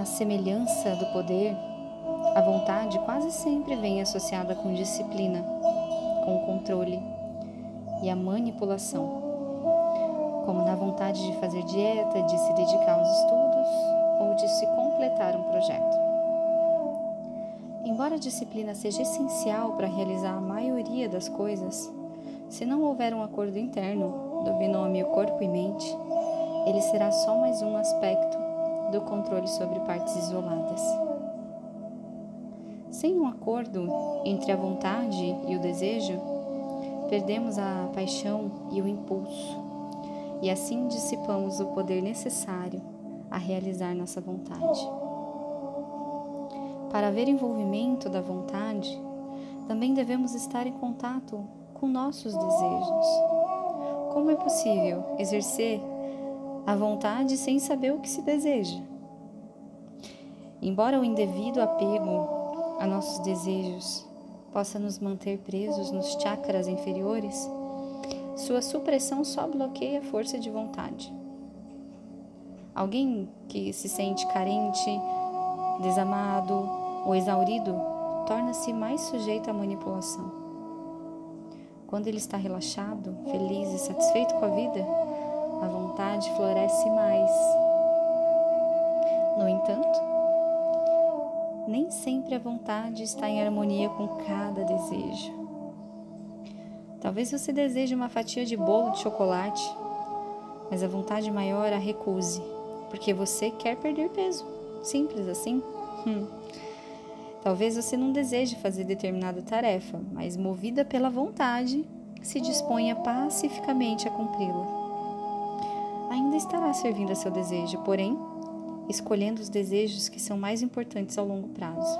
À semelhança do poder, a vontade quase sempre vem associada com disciplina, com controle e a manipulação, como na vontade de fazer dieta, de se dedicar aos estudos ou de se completar um projeto. Embora a disciplina seja essencial para realizar a maioria das coisas, se não houver um acordo interno do binômio corpo e mente, ele será só mais um aspecto do controle sobre partes isoladas. Sem um acordo entre a vontade e o desejo, perdemos a paixão e o impulso, e assim dissipamos o poder necessário a realizar nossa vontade. Para haver envolvimento da vontade, também devemos estar em contato com nossos desejos. Como é possível exercer a vontade sem saber o que se deseja? Embora o indevido apego a nossos desejos possa nos manter presos nos chakras inferiores, sua supressão só bloqueia a força de vontade. Alguém que se sente carente, desamado ou exaurido torna-se mais sujeito à manipulação. Quando ele está relaxado, feliz e satisfeito com a vida, a vontade floresce mais. No entanto, nem sempre a vontade está em harmonia com cada desejo. Talvez você deseje uma fatia de bolo de chocolate, mas a vontade maior a recuse, porque você quer perder peso. Simples assim. Hum. Talvez você não deseje fazer determinada tarefa, mas movida pela vontade, se disponha pacificamente a cumpri-la. Ainda estará servindo a seu desejo, porém, escolhendo os desejos que são mais importantes ao longo prazo.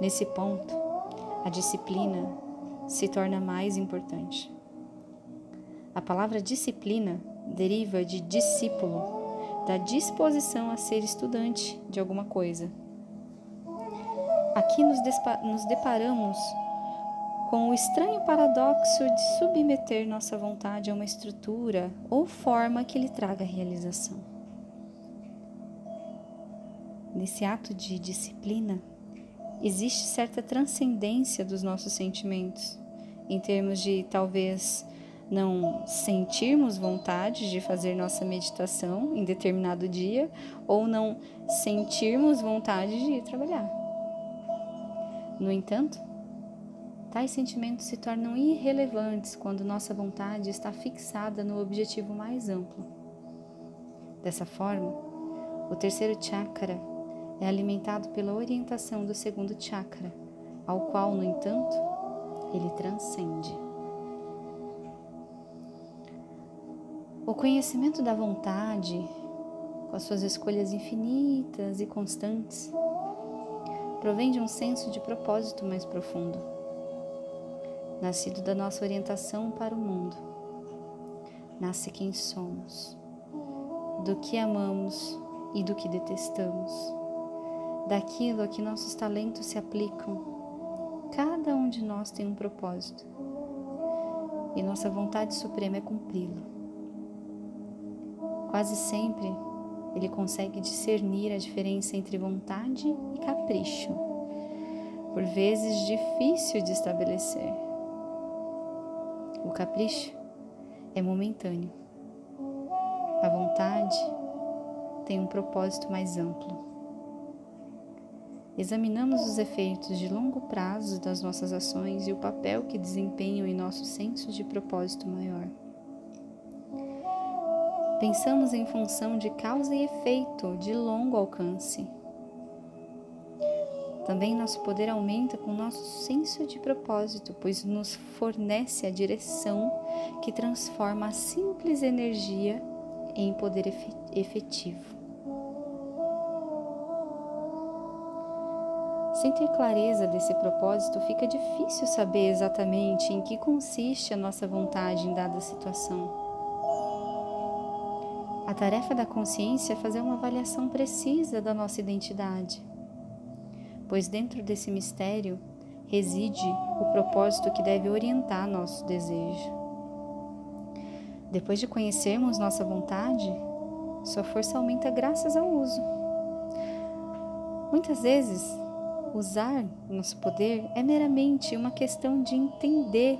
Nesse ponto, a disciplina se torna mais importante. A palavra disciplina deriva de discípulo, da disposição a ser estudante de alguma coisa Aqui nos, nos deparamos com o estranho paradoxo de submeter nossa vontade a uma estrutura ou forma que lhe traga realização. Nesse ato de disciplina, existe certa transcendência dos nossos sentimentos, em termos de talvez não sentirmos vontade de fazer nossa meditação em determinado dia ou não sentirmos vontade de ir trabalhar. No entanto, tais sentimentos se tornam irrelevantes quando nossa vontade está fixada no objetivo mais amplo. Dessa forma, o terceiro chakra é alimentado pela orientação do segundo chakra, ao qual, no entanto, ele transcende. O conhecimento da vontade, com as suas escolhas infinitas e constantes, provém de um senso de propósito mais profundo, nascido da nossa orientação para o mundo. Nasce quem somos, do que amamos e do que detestamos, daquilo a que nossos talentos se aplicam. Cada um de nós tem um propósito e nossa vontade suprema é cumpri-lo. Quase sempre ele consegue discernir a diferença entre vontade e capricho, por vezes difícil de estabelecer. O capricho é momentâneo. A vontade tem um propósito mais amplo. Examinamos os efeitos de longo prazo das nossas ações e o papel que desempenham em nosso senso de propósito maior. Pensamos em função de causa e efeito de longo alcance. Também nosso poder aumenta com nosso senso de propósito, pois nos fornece a direção que transforma a simples energia em poder efetivo. Sem ter clareza desse propósito, fica difícil saber exatamente em que consiste a nossa vontade em dada situação. A tarefa da consciência é fazer uma avaliação precisa da nossa identidade, pois dentro desse mistério reside o propósito que deve orientar nosso desejo. Depois de conhecermos nossa vontade, Sua força aumenta graças ao uso. Muitas vezes, usar nosso poder é meramente uma questão de entender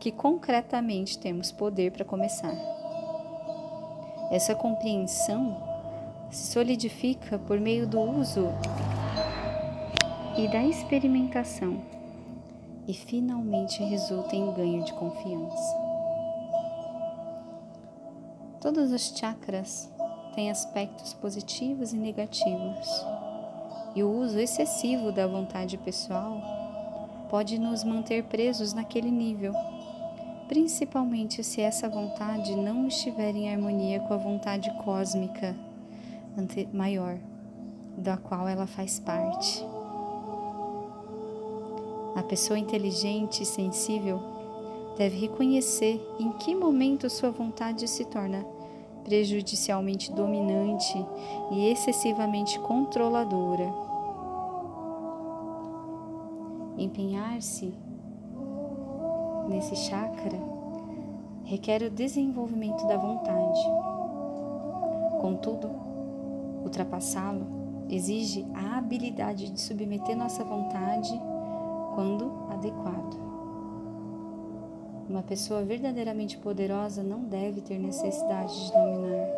que concretamente temos poder para começar. Essa compreensão se solidifica por meio do uso e da experimentação e finalmente resulta em ganho de confiança. Todos os chakras têm aspectos positivos e negativos, e o uso excessivo da vontade pessoal pode nos manter presos naquele nível, principalmente se essa vontade não estiver em harmonia com a vontade cósmica maior, da qual ela faz parte. A pessoa inteligente e sensível deve reconhecer em que momento sua vontade se torna prejudicialmente dominante e excessivamente controladora. Empenhar-se nesse chakra requer o desenvolvimento da vontade. Contudo, ultrapassá-lo exige a habilidade de submeter nossa vontade quando adequado. Uma pessoa verdadeiramente poderosa não deve ter necessidade de dominar.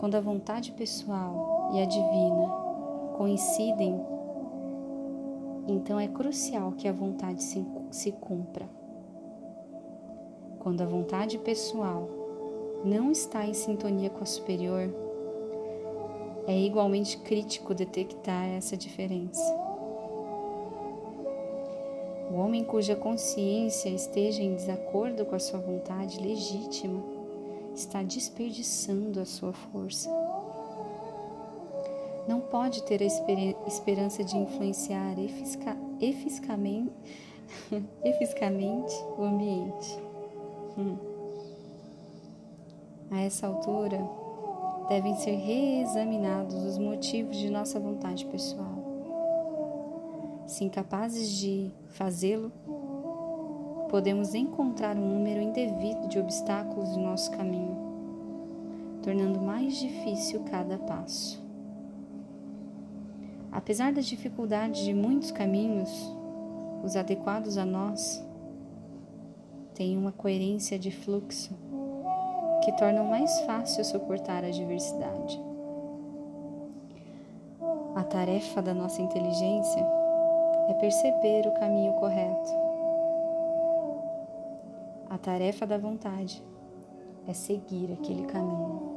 Quando a vontade pessoal e a divina coincidem, então é crucial que a vontade se, se cumpra. Quando a vontade pessoal não está em sintonia com a superior, é igualmente crítico detectar essa diferença. O homem cuja consciência esteja em desacordo com a sua vontade legítima está desperdiçando a sua força. Não pode ter a esperança de influenciar efica eficazmente, o ambiente. Hum. A essa altura, devem ser reexaminados os motivos de nossa vontade pessoal. Se incapazes de fazê-lo, podemos encontrar um número indevido de obstáculos no nosso caminho, tornando mais difícil cada passo. Apesar das dificuldades de muitos caminhos, os adequados a nós têm uma coerência de fluxo que tornam mais fácil suportar a diversidade. A tarefa da nossa inteligência é perceber o caminho correto. A tarefa da vontade é seguir aquele caminho.